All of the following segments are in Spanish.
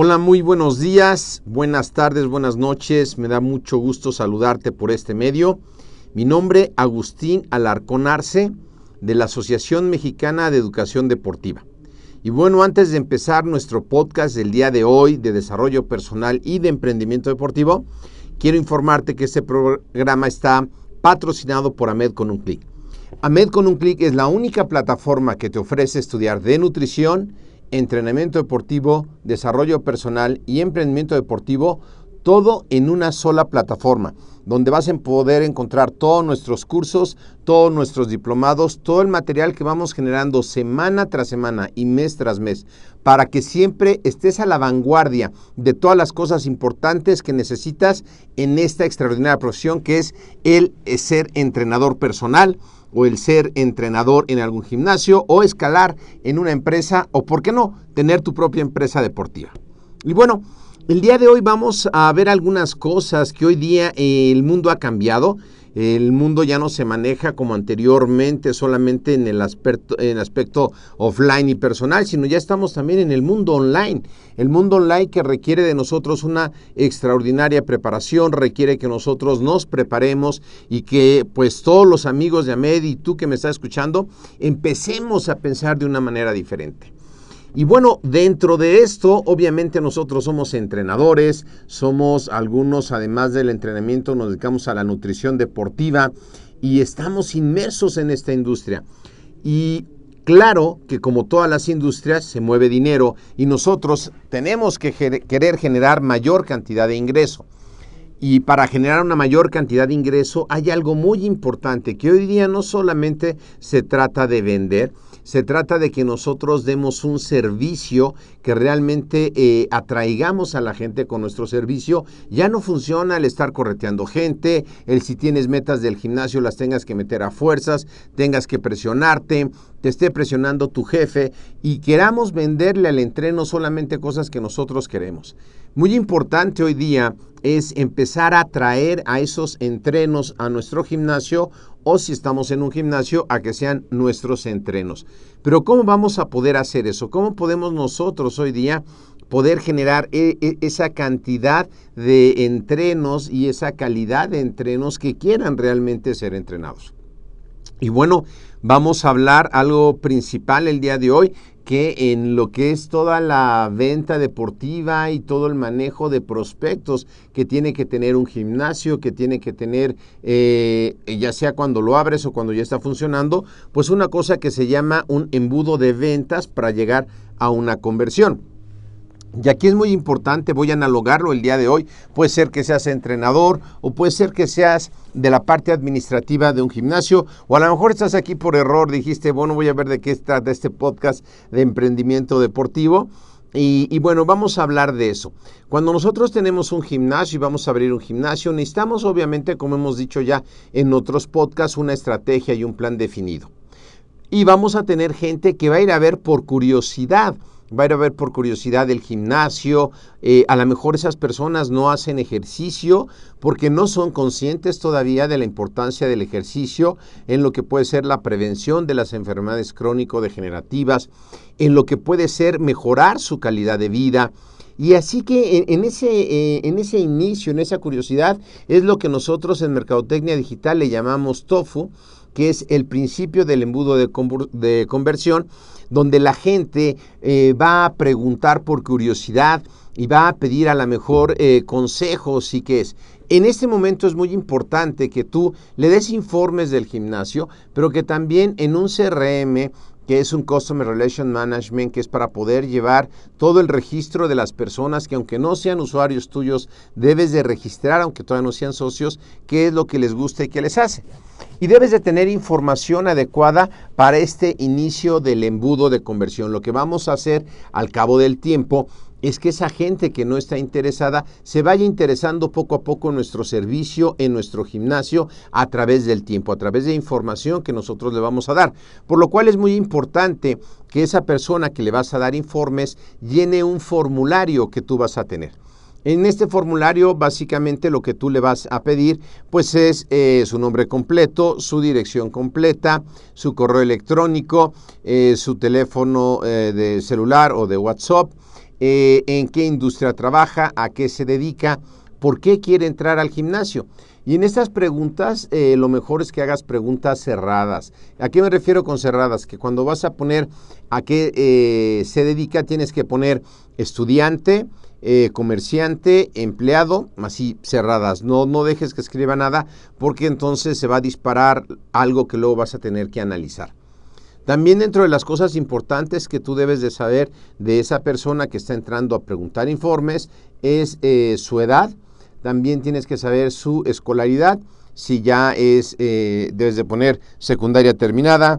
Hola, muy buenos días, buenas tardes, buenas noches. Me da mucho gusto saludarte por este medio. Mi nombre Agustín Alarcón Arce de la Asociación Mexicana de Educación Deportiva. Y bueno, antes de empezar nuestro podcast del día de hoy de desarrollo personal y de emprendimiento deportivo, quiero informarte que este programa está patrocinado por AMED con un clic. AMED con un clic es la única plataforma que te ofrece estudiar de nutrición, entrenamiento deportivo, desarrollo personal y emprendimiento deportivo, todo en una sola plataforma, donde vas a poder encontrar todos nuestros cursos, todos nuestros diplomados, todo el material que vamos generando semana tras semana y mes tras mes, para que siempre estés a la vanguardia de todas las cosas importantes que necesitas en esta extraordinaria profesión que es el ser entrenador personal o el ser entrenador en algún gimnasio o escalar en una empresa o, por qué no, tener tu propia empresa deportiva. Y bueno, el día de hoy vamos a ver algunas cosas que hoy día el mundo ha cambiado. El mundo ya no se maneja como anteriormente solamente en el, aspecto, en aspecto offline y personal, sino ya estamos también en el mundo online. El mundo online que requiere de nosotros una extraordinaria preparación, requiere que nosotros nos preparemos y que pues todos los amigos de AMED y tú que me estás escuchando, empecemos a pensar de una manera diferente. Y bueno, dentro de esto, obviamente nosotros somos entrenadores, somos algunos, además del entrenamiento, nos dedicamos a la nutrición deportiva y estamos inmersos en esta industria. Y claro que como todas las industrias se mueve dinero y nosotros tenemos que querer generar mayor cantidad de ingreso. Y para generar una mayor cantidad de ingreso hay algo muy importante que hoy día no solamente se trata de vender, se trata de que nosotros demos un servicio que realmente eh, atraigamos a la gente con nuestro servicio. Ya no funciona el estar correteando gente, el si tienes metas del gimnasio las tengas que meter a fuerzas, tengas que presionarte, te esté presionando tu jefe y queramos venderle al entreno solamente cosas que nosotros queremos. Muy importante hoy día es empezar a traer a esos entrenos a nuestro gimnasio o si estamos en un gimnasio a que sean nuestros entrenos. Pero ¿cómo vamos a poder hacer eso? ¿Cómo podemos nosotros hoy día poder generar e, e, esa cantidad de entrenos y esa calidad de entrenos que quieran realmente ser entrenados? Y bueno, vamos a hablar algo principal el día de hoy, que en lo que es toda la venta deportiva y todo el manejo de prospectos que tiene que tener un gimnasio, que tiene que tener, eh, ya sea cuando lo abres o cuando ya está funcionando, pues una cosa que se llama un embudo de ventas para llegar a una conversión. Y aquí es muy importante, voy a analogarlo el día de hoy. Puede ser que seas entrenador o puede ser que seas de la parte administrativa de un gimnasio o a lo mejor estás aquí por error, dijiste, bueno, voy a ver de qué trata este podcast de emprendimiento deportivo. Y, y, bueno, vamos a hablar de eso. Cuando nosotros tenemos un gimnasio y vamos a abrir un gimnasio, necesitamos obviamente, como hemos dicho ya en otros podcasts, una estrategia y un plan definido. Y vamos a tener gente que va a ir a ver por curiosidad va a ir a ver por curiosidad el gimnasio, eh, a lo mejor esas personas no hacen ejercicio porque no son conscientes todavía de la importancia del ejercicio en lo que puede ser la prevención de las enfermedades crónico-degenerativas, en lo que puede ser mejorar su calidad de vida. Y así que en, ese, eh, en ese inicio, en esa curiosidad, es lo que nosotros en Mercadotecnia Digital le llamamos TOFU, que es el principio del embudo de, de conversión, donde la gente eh, va a preguntar por curiosidad y va a pedir a lo mejor eh, consejos y qué es. En este momento es muy importante que tú le des informes del gimnasio, pero que también en un CRM que es un Customer Relation Management, que es para poder llevar todo el registro de las personas que aunque no sean usuarios tuyos, debes de registrar, aunque todavía no sean socios, qué es lo que les gusta y qué les hace y debes de tener información adecuada para este inicio del embudo de conversión. Lo que vamos a hacer al cabo del tiempo es que esa gente que no está interesada se vaya interesando poco a poco en nuestro servicio, en nuestro gimnasio, a través del tiempo, a través de información que nosotros le vamos a dar. Por lo cual es muy importante que esa persona que le vas a dar informes llene un formulario que tú vas a tener. En este formulario básicamente lo que tú le vas a pedir pues es eh, su nombre completo, su dirección completa, su correo electrónico, eh, su teléfono eh, de celular o de WhatsApp, en qué industria trabaja, a qué se dedica, por qué quiere entrar al gimnasio. Y en estas preguntas, lo mejor es que hagas preguntas cerradas. ¿A qué me refiero con cerradas? Que cuando vas a poner a qué se dedica, tienes que poner estudiante, eh, comerciante, empleado, así cerradas. No, no dejes que escriba nada porque entonces se va a disparar algo que luego vas a tener que analizar. También dentro de las cosas importantes que tú debes de saber de esa persona que está entrando a preguntar informes es eh, su edad. También tienes que saber su escolaridad. Si ya es, eh, debes de poner secundaria terminada,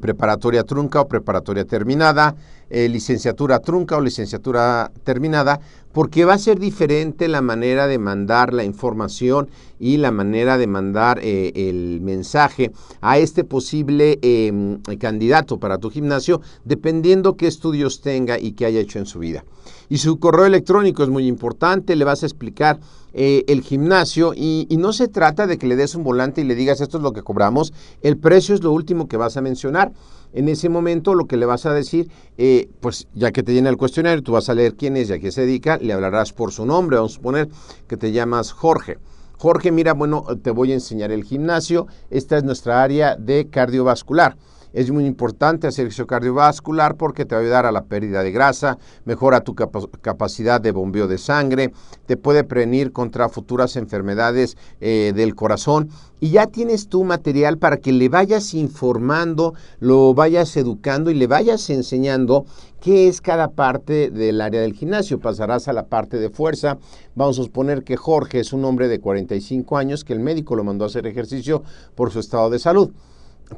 preparatoria trunca o preparatoria terminada, eh, licenciatura trunca o licenciatura terminada, porque va a ser diferente la manera de mandar la información y la manera de mandar eh, el mensaje a este posible em, candidato para tu gimnasio, dependiendo qué estudios tenga y qué haya hecho en su vida. Y su correo electrónico es muy importante, le vas a explicar eh, el gimnasio y, y, no se trata de que le des un volante y le digas esto es lo que cobramos, el precio es lo último que vas a mencionar en ese momento lo que le vas a decir, eh, pues ya que te llena el cuestionario, tú vas a leer quién es y a qué se dedica, le hablarás por su nombre, vamos a suponer que te llamas Jorge. Jorge, mira, bueno, te voy a enseñar el gimnasio, esta es nuestra área de cardiovascular. Es muy importante hacer ejercicio cardiovascular porque te va a ayudar a la pérdida de grasa, mejora tu capacidad de bombeo de sangre, te puede prevenir contra futuras enfermedades eh, del corazón y ya tienes tu material para que le vayas informando, lo vayas educando y le vayas enseñando qué es cada parte del área del gimnasio. Pasarás a la parte de fuerza. Vamos a suponer que Jorge es un hombre de 45 años que el médico lo mandó a hacer ejercicio por su estado de salud.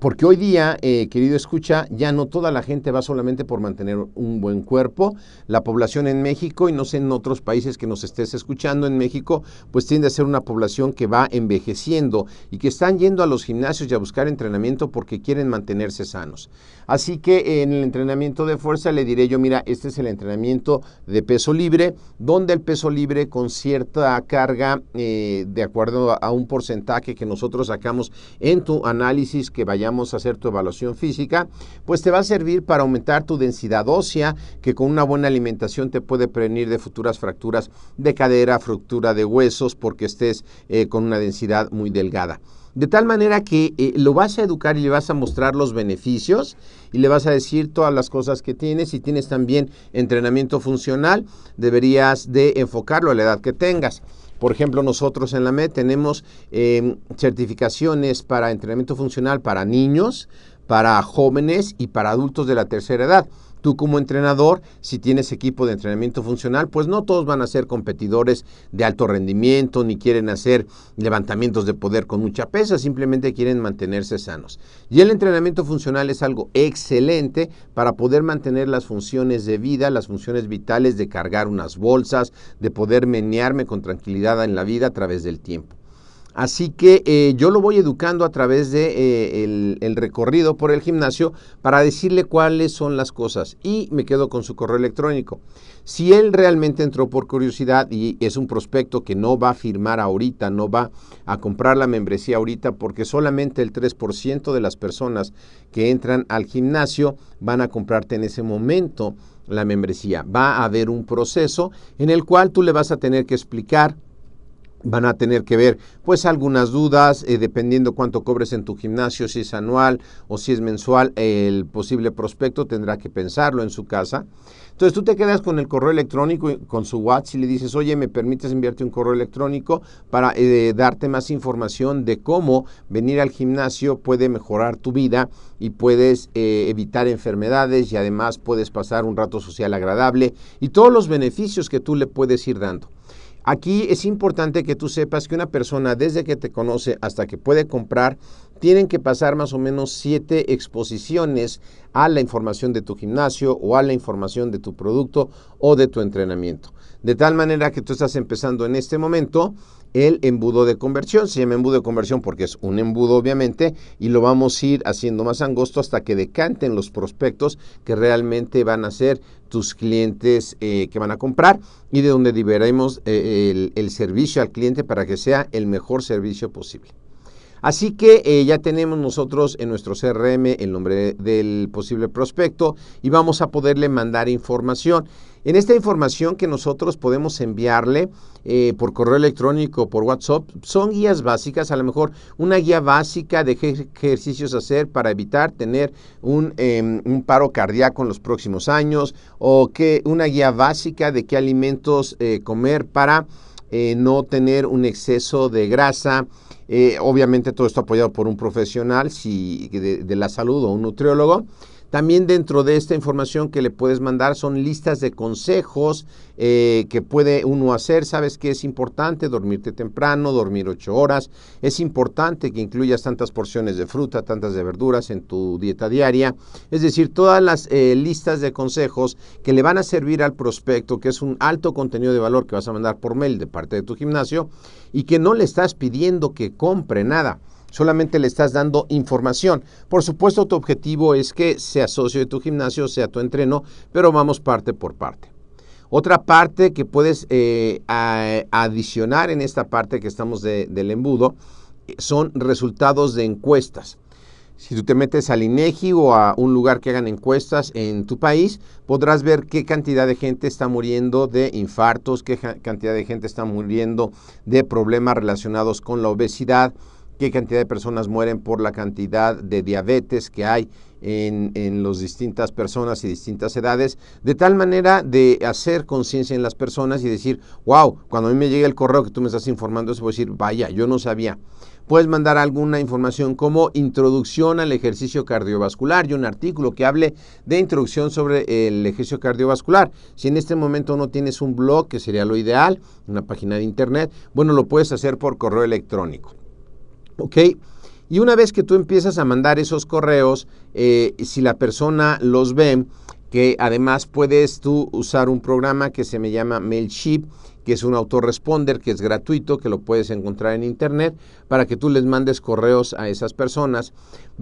Porque hoy día, eh, querido escucha, ya no toda la gente va solamente por mantener un buen cuerpo. La población en México, y no sé en otros países que nos estés escuchando en México, pues tiende a ser una población que va envejeciendo y que están yendo a los gimnasios y a buscar entrenamiento porque quieren mantenerse sanos. Así que en el entrenamiento de fuerza le diré yo, mira, este es el entrenamiento de peso libre, donde el peso libre con cierta carga, eh, de acuerdo a un porcentaje que nosotros sacamos en tu análisis que vayamos a hacer tu evaluación física, pues te va a servir para aumentar tu densidad ósea, que con una buena alimentación te puede prevenir de futuras fracturas de cadera, fractura de huesos, porque estés eh, con una densidad muy delgada. De tal manera que eh, lo vas a educar y le vas a mostrar los beneficios y le vas a decir todas las cosas que tienes. Si tienes también entrenamiento funcional, deberías de enfocarlo a la edad que tengas. Por ejemplo, nosotros en la MED tenemos em, certificaciones para entrenamiento funcional para niños, para jóvenes y para adultos de la tercera edad. Tú como entrenador, si tienes equipo de entrenamiento funcional, pues no todos van a ser competidores de alto rendimiento ni quieren hacer levantamientos de poder con mucha pesa, simplemente quieren mantenerse sanos. Y el entrenamiento funcional es algo excelente para poder mantener las funciones de vida, las funciones vitales de cargar unas bolsas, de poder menearme con tranquilidad en la vida a través del tiempo. Así que eh, yo lo voy educando a través de eh, el, recorrido por el gimnasio para decirle cuáles son las cosas y me quedo con su correo electrónico. Si él realmente entró por curiosidad y es un prospecto que no va a firmar ahorita, no va a comprar la membresía ahorita porque solamente el 3% de las personas que entran al gimnasio van a comprarte en ese momento la membresía. Va a haber un proceso en el cual tú le vas a tener que explicar van a tener que ver pues algunas dudas eh, dependiendo cuánto cobres en tu gimnasio, si es anual o si es mensual, el posible prospecto tendrá que pensarlo en su casa. Entonces tú te quedas con el correo electrónico, con su WhatsApp y le dices, oye, ¿me permites enviarte un correo electrónico para eh, darte más información de cómo venir al gimnasio puede mejorar tu vida y puedes eh, evitar enfermedades y además puedes pasar un rato social agradable y todos los beneficios que tú le puedes ir dando? Aquí es importante que tú sepas que una persona desde que te conoce hasta que puede comprar, tienen que pasar más o menos siete exposiciones a la información de tu gimnasio o a la información de tu producto o de tu entrenamiento. De tal manera que tú estás empezando en este momento el embudo de conversión. Se llama embudo de conversión porque es un embudo obviamente y lo vamos a ir haciendo más angosto hasta que decanten los prospectos que realmente van a ser tus clientes eh, que van a comprar y de donde liberemos eh, el servicio al cliente para que sea el mejor servicio posible. Así que eh, ya tenemos nosotros en nuestro CRM el nombre del posible prospecto y vamos a poderle mandar información. En esta información que nosotros podemos enviarle eh, por correo electrónico, por WhatsApp, son guías básicas, a lo mejor una guía básica de qué ejercicios hacer para evitar tener un, em, un, paro cardíaco en los próximos años, o que una guía básica de qué alimentos eh, comer para no tener un exceso de grasa, eh, obviamente todo esto apoyado por un profesional si, de, la salud o un nutriólogo. También dentro de esta información que le puedes mandar son listas de consejos eh, que puede uno hacer. Sabes que es importante dormirte temprano, dormir ocho horas. Es importante que incluyas tantas porciones de fruta, tantas de verduras en tu dieta diaria. Es decir, todas las eh, listas de consejos que le van a servir al prospecto, que es un alto contenido de valor que vas a mandar por mail de parte de tu gimnasio y que no le estás pidiendo que compre nada solamente le estás dando información. Por supuesto, tu objetivo es que sea socio de tu gimnasio, sea tu entreno, pero vamos parte por parte. Otra parte que puedes eh, adicionar en esta parte que estamos del embudo eh, son resultados de encuestas. Si tú te metes al INEGI o a un lugar que hagan encuestas en tu país, podrás ver qué cantidad de gente está muriendo de infartos, qué cantidad de gente está muriendo de problemas relacionados con la obesidad, qué cantidad de personas mueren por la cantidad de diabetes que hay en, en las distintas personas y distintas edades, de tal manera de hacer conciencia en las personas y decir, wow, cuando a mí me llegue el correo que tú me estás informando, voy a decir, vaya, yo no sabía. Puedes mandar alguna información como introducción al ejercicio cardiovascular y un artículo que hable de introducción sobre el ejercicio cardiovascular. Si en este momento no tienes un blog, que sería lo ideal, una página de internet, bueno, lo puedes hacer por correo electrónico. ¿Ok? Y una vez que tú empiezas a mandar esos correos, eh, si la persona los ve, que además puedes tú usar un programa que se me llama Mailship, que es un autoresponder que es gratuito, que lo puedes encontrar en internet, para que tú les mandes correos a esas personas.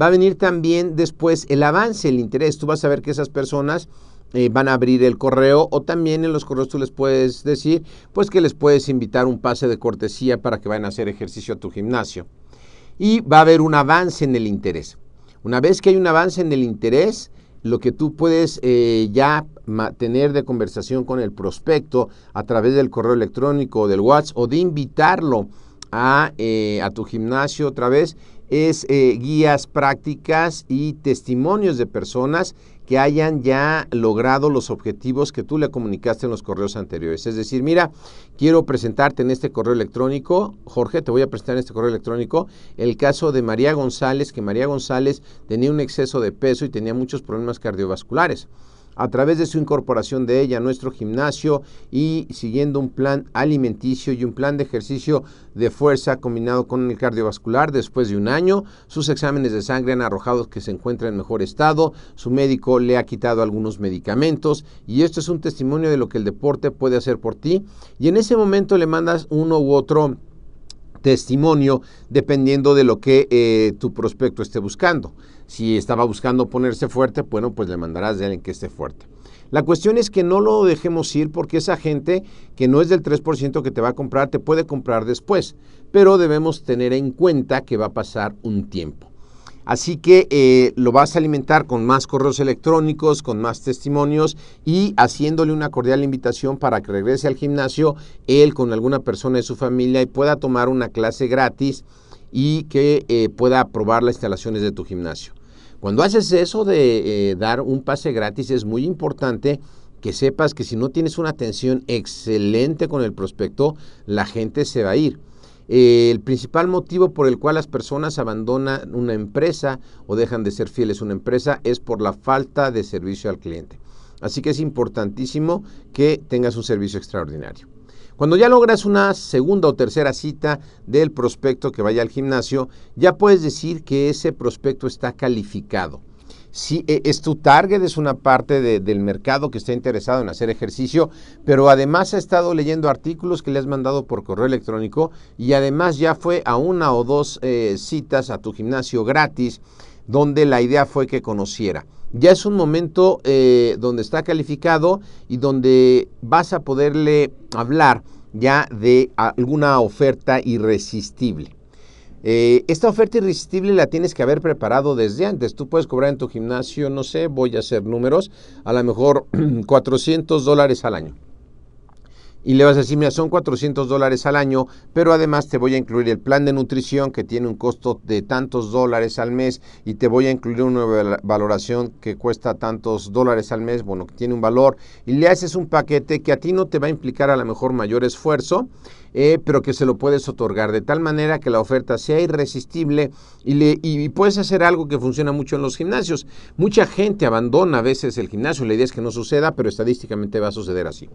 Va a venir también después el avance, el interés. Tú vas a ver que esas personas eh, van a abrir el correo o también en los correos tú les puedes decir, pues que les puedes invitar un pase de cortesía para que vayan a hacer ejercicio a tu gimnasio y va a haber un avance en el interés. Una vez que hay un avance en el interés, lo que tú puedes eh, ya tener de conversación con el prospecto a través del correo electrónico o del WhatsApp o de invitarlo a, eh, a tu gimnasio otra vez es eh, guías prácticas y testimonios de personas que hayan ya logrado los objetivos que tú le comunicaste en los correos anteriores. Es decir, mira, quiero presentarte en este correo electrónico, Jorge, te voy a presentar en este correo electrónico el caso de María González, que María González tenía un exceso de peso y tenía muchos problemas cardiovasculares. A través de su incorporación de ella a nuestro gimnasio y siguiendo un plan alimenticio y un plan de ejercicio de fuerza combinado con el cardiovascular después de un año. Sus exámenes de sangre han arrojado que se encuentra en mejor estado, su médico le ha quitado algunos medicamentos y esto es un testimonio de lo que el deporte puede hacer por ti y en ese momento le mandas uno u otro testimonio dependiendo de lo que eh, tu prospecto esté buscando. Si estaba buscando ponerse fuerte, bueno, pues le mandarás de alguien que esté fuerte. La cuestión es que no lo dejemos ir porque esa gente que no es del 3% que te va a comprar, te puede comprar después, pero debemos tener en cuenta que va a pasar un tiempo. Así que eh, lo vas a alimentar con más correos electrónicos, con más testimonios y haciéndole una cordial invitación para que regrese al gimnasio él con alguna persona de su familia y pueda tomar una clase gratis y que eh, pueda probar las instalaciones de tu gimnasio. Cuando haces eso de eh, dar un pase gratis es muy importante que sepas que si no tienes una atención excelente con el prospecto, la gente se va a ir. Eh, el principal motivo por el cual las personas abandonan una empresa o dejan de ser fieles a una empresa es por la falta de servicio al cliente. Así que es importantísimo que tengas un servicio extraordinario. Cuando ya logras una segunda o tercera cita del prospecto que vaya al gimnasio, ya puedes decir que ese prospecto está calificado si e, es tu target, es una parte del mercado que está interesado en hacer ejercicio, pero además ha estado leyendo artículos que le has mandado por correo electrónico y además ya fue a una o dos eh, citas a tu gimnasio gratis, donde la idea fue que conociera. Ya es un momento eh, donde está calificado y donde vas a poderle hablar ya de alguna oferta irresistible. Eh, esta oferta irresistible la tienes que haber preparado desde antes. Tú puedes cobrar en tu gimnasio, no sé, voy a hacer números, a lo mejor 400 dólares al año y le vas a decir, mira, son 400 dólares al año, pero además te voy a incluir el plan de nutrición que tiene un costo de tantos dólares al mes y te voy a incluir una valoración que cuesta tantos dólares al mes, bueno, que tiene un valor, y le haces un paquete que a ti no te va a implicar a lo mejor mayor esfuerzo, eh, pero que se lo puedes otorgar de tal manera que la oferta sea irresistible y, le, y puedes hacer algo que funciona mucho en los gimnasios. Mucha gente abandona a veces el gimnasio, la idea es que no suceda, pero estadísticamente va a suceder así.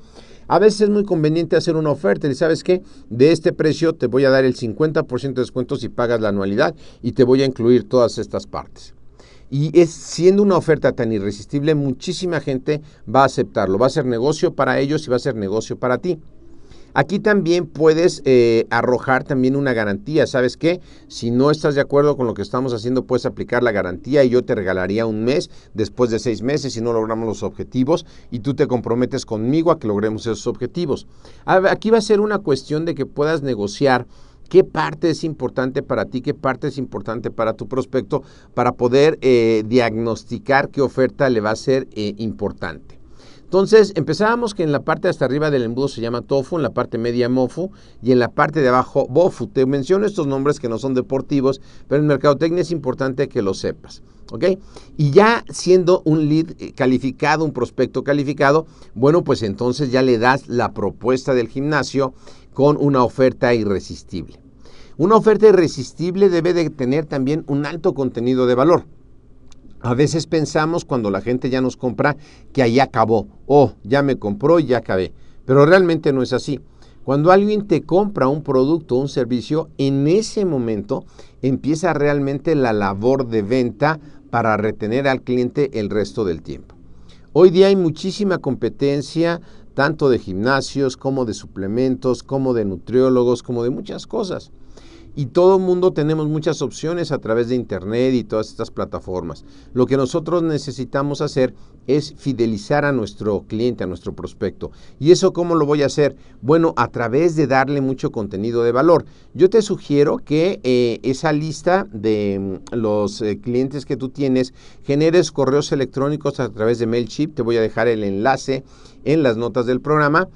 A veces es muy conveniente hacer una oferta y sabes qué, de este precio te voy a dar el 50% de descuento si pagas la anualidad y te voy a incluir todas estas partes. Y es siendo una oferta tan irresistible, muchísima gente va a aceptarlo. Va a ser negocio para ellos y va a ser negocio para ti. Aquí también puedes eh, arrojar también una garantía. ¿Sabes qué? Si no estás de acuerdo con lo que estamos haciendo, puedes aplicar la garantía y yo te regalaría un mes después de seis meses si no logramos los objetivos y tú te comprometes conmigo a que logremos esos objetivos. Aquí va a ser una cuestión de que puedas negociar qué parte es importante para ti, qué parte es importante para tu prospecto, para poder eh, diagnosticar qué oferta le va a ser eh, importante. Entonces empezábamos que en la parte hasta arriba del embudo se llama tofu, en la parte media mofu y en la parte de abajo bofu. Te menciono estos nombres que no son deportivos, pero en mercadotecnia es importante que lo sepas. ¿Ok? Y ya siendo un lead eh, calificado, un prospecto calificado, bueno, pues entonces ya le das la propuesta del gimnasio con una oferta irresistible. Una oferta irresistible debe de tener también un alto contenido de valor. A veces pensamos cuando la gente ya nos compra que ahí acabó, oh, ya me compró y ya acabé, pero realmente no es así. Cuando alguien te compra un producto o un servicio, en ese momento empieza realmente la labor de venta para retener al cliente el resto del tiempo. Hoy día hay muchísima competencia, tanto de gimnasios como de suplementos, como de nutriólogos, como de muchas cosas y todo el mundo tenemos muchas opciones a través de Internet y todas estas plataformas. Lo que nosotros necesitamos hacer es fidelizar a nuestro cliente, a nuestro prospecto. ¿Y eso cómo lo voy a hacer? Bueno, a través de darle mucho contenido de valor. Yo te sugiero que eh, esa lista de mm, los eh, clientes que tú tienes, generes correos electrónicos a través de MailChimp. Te voy a dejar el enlace en las notas del programa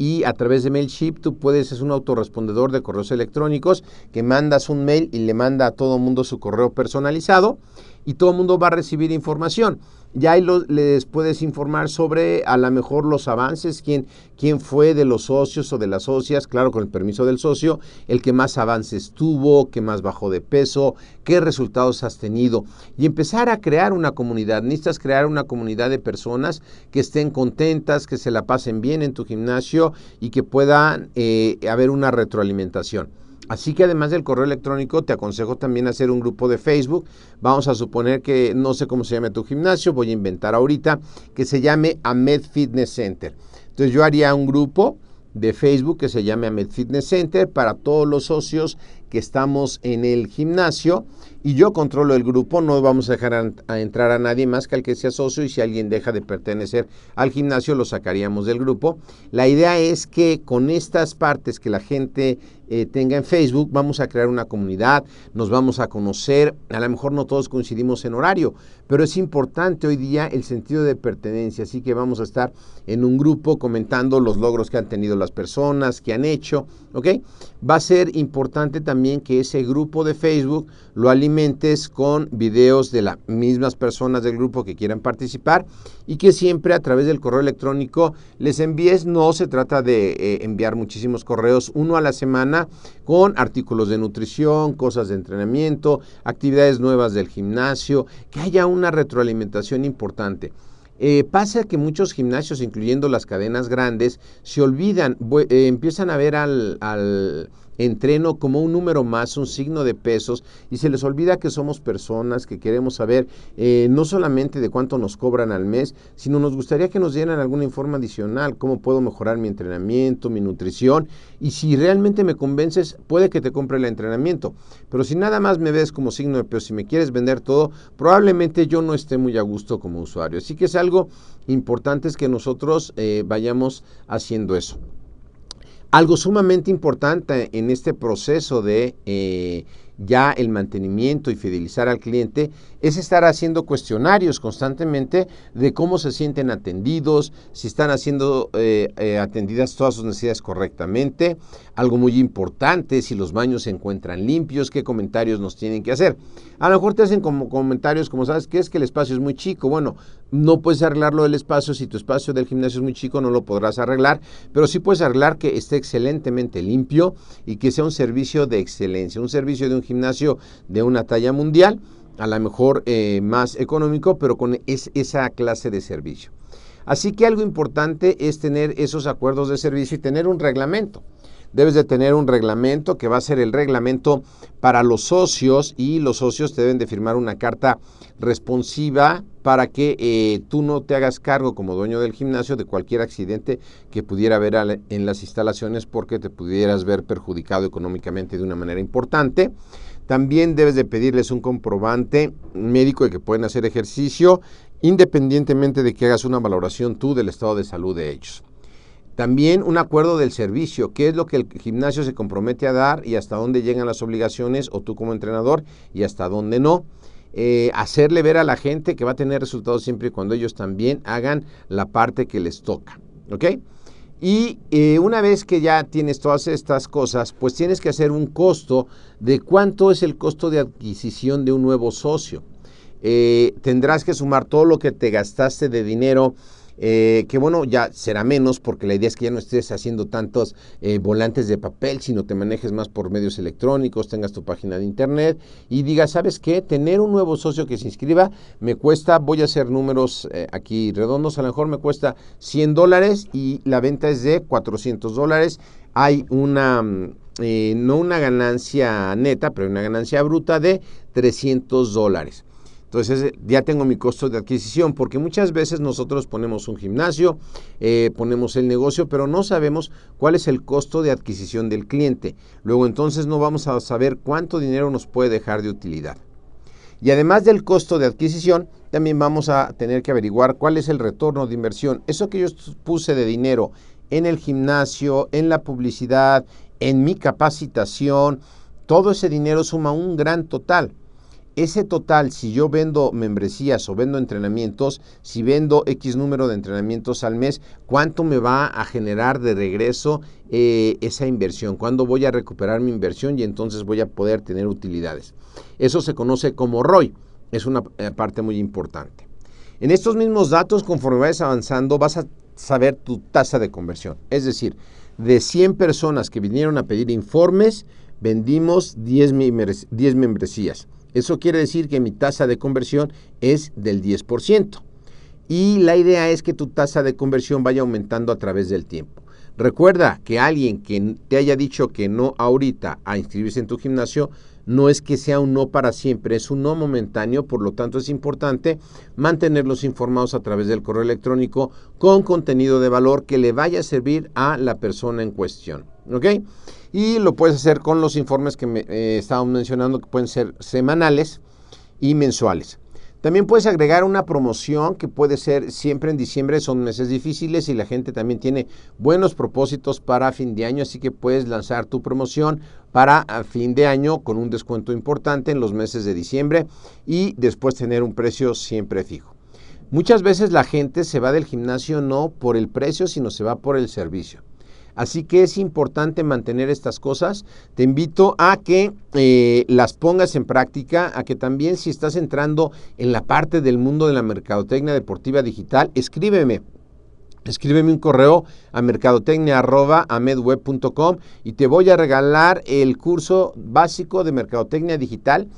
y a través de MailChimp tú puedes, es un autorrespondedor de correos electrónicos que mandas un mail y le manda a todo mundo su correo personalizado y todo el mundo va a recibir información. Ya ahí les puedes informar sobre a lo mejor los avances, quién, quién fue de los socios o de las socias, claro, con el permiso del socio, el que más avances tuvo, que más bajó de peso, qué resultados has tenido. Y empezar a crear una comunidad. Necesitas crear una comunidad de personas que estén contentas, que se la pasen bien en tu gimnasio y que pueda eh, haber una retroalimentación. Así que además del correo electrónico, te aconsejo también hacer un grupo de Facebook. Vamos a suponer que no sé cómo se llama tu gimnasio, voy a inventar ahorita, que se llame Ahmed Fitness Center. Entonces yo haría un grupo de Facebook que se llame Ahmed Fitness Center para todos los socios que estamos en el gimnasio y yo controlo el grupo, no vamos a dejar entrar a nadie más que al que sea socio y si alguien deja de pertenecer al gimnasio lo sacaríamos del grupo. La idea es que con estas partes que la gente eh, tenga en Facebook vamos a crear una comunidad, nos vamos a conocer, a lo mejor no todos coincidimos en horario, pero es importante hoy día el sentido de pertenencia, así que vamos a estar en un grupo comentando los logros que han tenido las personas, que han hecho, ¿ok? Va a ser importante también que ese grupo de Facebook lo con videos de las mismas personas del grupo que quieran participar y que siempre a través del correo electrónico les envíes. No se trata de eh, enviar muchísimos correos, uno a la semana con artículos de nutrición, cosas de entrenamiento, actividades nuevas del gimnasio, que haya una retroalimentación importante. Eh, pasa que muchos gimnasios, incluyendo las cadenas grandes, se olvidan, eh, empiezan a ver al entreno como un número más, un signo de pesos, y se les olvida que somos personas, que queremos saber eh, no solamente de cuánto nos cobran al mes, sino nos gustaría que nos dieran alguna informe adicional, cómo puedo mejorar mi entrenamiento, mi nutrición, y si realmente me convences, puede que te compre el entrenamiento, pero si nada más me ves como signo de peso, si me quieres vender todo, probablemente yo no esté muy a gusto como usuario. Así que es algo importante es que nosotros eh, vayamos haciendo eso. Algo sumamente importante en este proceso de eh, ya el mantenimiento y fidelizar al cliente es estar haciendo cuestionarios constantemente de cómo se sienten atendidos, si están haciendo eh, eh, atendidas todas sus necesidades correctamente, algo muy importante, si los baños se encuentran limpios, qué comentarios nos tienen que hacer. A lo mejor te hacen como comentarios como, ¿sabes qué? Es que el espacio es muy chico. Bueno, no puedes arreglarlo del espacio, si tu espacio del gimnasio es muy chico no lo podrás arreglar, pero sí puedes arreglar que esté excelentemente limpio y que sea un servicio de excelencia, un servicio de un gimnasio de una talla mundial, a lo mejor eh, más económico, pero con esa clase de servicio. Así que algo importante es tener esos acuerdos de servicio y tener un reglamento. Debes de tener un reglamento que va a ser el reglamento para los socios y los socios te deben de firmar una carta responsiva para que eh, tú no te hagas cargo como dueño del gimnasio de cualquier accidente que pudiera haber en las instalaciones porque te pudieras ver perjudicado económicamente de una manera importante. También debes de pedirles un comprobante médico de que pueden hacer ejercicio independientemente de que hagas una valoración tú del estado de salud de ellos. También un acuerdo del servicio, qué es lo que el gimnasio se compromete a dar y hasta dónde llegan las obligaciones o tú como entrenador y hasta dónde no. Eh, hacerle ver a la gente que va a tener resultados siempre y cuando ellos también hagan la parte que les toca. Y eh, una vez que ya tienes todas estas cosas, pues tienes que hacer un costo de cuánto es el costo de adquisición de un nuevo socio. Eh, tendrás que sumar todo lo que te gastaste de dinero eh, que bueno, ya será menos porque la idea es que ya no estés haciendo tantos eh, volantes de papel, sino te manejes más por medios electrónicos, tengas tu página de internet y digas, ¿sabes qué? Tener un nuevo socio que se inscriba me cuesta, voy a hacer números eh, aquí redondos, a lo mejor me cuesta 100 dólares y la venta es de 400 dólares. Hay una, mm, no una ganancia neta, pero una ganancia bruta de 300 dólares. Entonces ya tengo mi costo de adquisición, porque muchas veces nosotros ponemos un gimnasio, eh, ponemos el negocio, pero no sabemos cuál es el costo de adquisición del cliente. Luego entonces no vamos a saber cuánto dinero nos puede dejar de utilidad. Y además del costo de adquisición, también vamos a tener que averiguar cuál es el retorno de inversión. Eso que yo puse de dinero en el gimnasio, en la publicidad, en mi capacitación, todo ese dinero suma un gran total ese total, si yo vendo membresías o vendo entrenamientos, si vendo X número de entrenamientos al mes, ¿cuánto me va a generar de regreso eh, esa inversión? ¿Cuándo voy a recuperar mi inversión y entonces voy a poder tener utilidades? Eso se conoce como ROI, es una eh, parte muy importante. En estos mismos datos, conforme vayas avanzando, vas a saber tu tasa de conversión. Es decir, de 100 personas que vinieron a pedir informes, vendimos 10, 10 membresías. Eso quiere decir que mi tasa de conversión es del 10%. Y la idea es que tu tasa de conversión vaya aumentando a través del tiempo. Recuerda que alguien que te haya dicho que no ahorita a inscribirse en tu gimnasio, no es que sea un no para siempre, es un no momentáneo, por lo tanto es importante mantenerlos informados a través del correo electrónico con contenido de valor que le vaya a servir a la persona en cuestión. ¿Ok? Y lo puedes hacer con los informes que me, eh, estábamos mencionando, que pueden ser semanales y mensuales. También puedes agregar una promoción que puede ser siempre en diciembre, son meses difíciles y la gente también tiene buenos propósitos para fin de año, así que puedes lanzar tu promoción para fin de año con un descuento importante en los meses de diciembre y después tener un precio siempre fijo. Muchas veces la gente se va del gimnasio no por el precio, sino se va por el servicio. Así que es importante mantener estas cosas. Te invito a que eh, las pongas en práctica, a que también si estás entrando en la parte del mundo de la mercadotecnia deportiva digital, escríbeme. Escríbeme un correo a mercadotecnia.amedweb.com y te voy a regalar el curso básico de mercadotecnia digital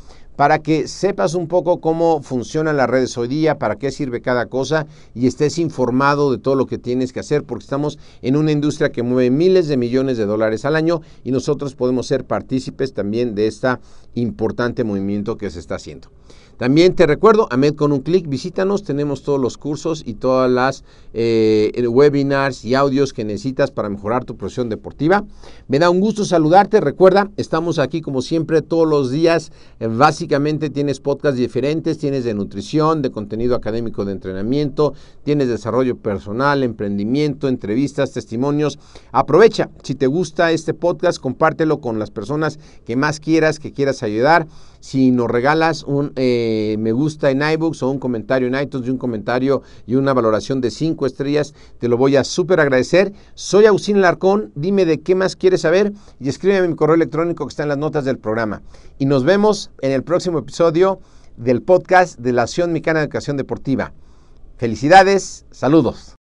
para que sepas un poco cómo funcionan las redes hoy día, para qué sirve cada cosa y estés informado de todo lo que tienes que hacer, porque estamos en una industria que mueve miles de millones de dólares al año y nosotros podemos ser partícipes también de este importante movimiento que se está haciendo. También te recuerdo, Ahmed con un clic, visítanos, tenemos todos los cursos y todas las eh, webinars y audios que necesitas para mejorar tu profesión deportiva. Me da un gusto saludarte, recuerda, estamos aquí como siempre todos los días, eh, tienes podcasts diferentes, tienes de nutrición, de contenido académico de entrenamiento, tienes desarrollo personal, emprendimiento, entrevistas, testimonios. Aprovecha, si te gusta este podcast, compártelo con las personas que más quieras, que quieras ayudar. Si nos regalas un eh, me gusta en iBooks o un comentario en iTunes y un comentario y una valoración de cinco estrellas, te lo voy a súper agradecer. Soy Agustín Larcón, dime de qué más quieres saber y escríbeme mi correo electrónico que está en las notas del programa. Y nos vemos en el próximo episodio del podcast de la Acción Mexicana de Educación Deportiva. Felicidades, saludos.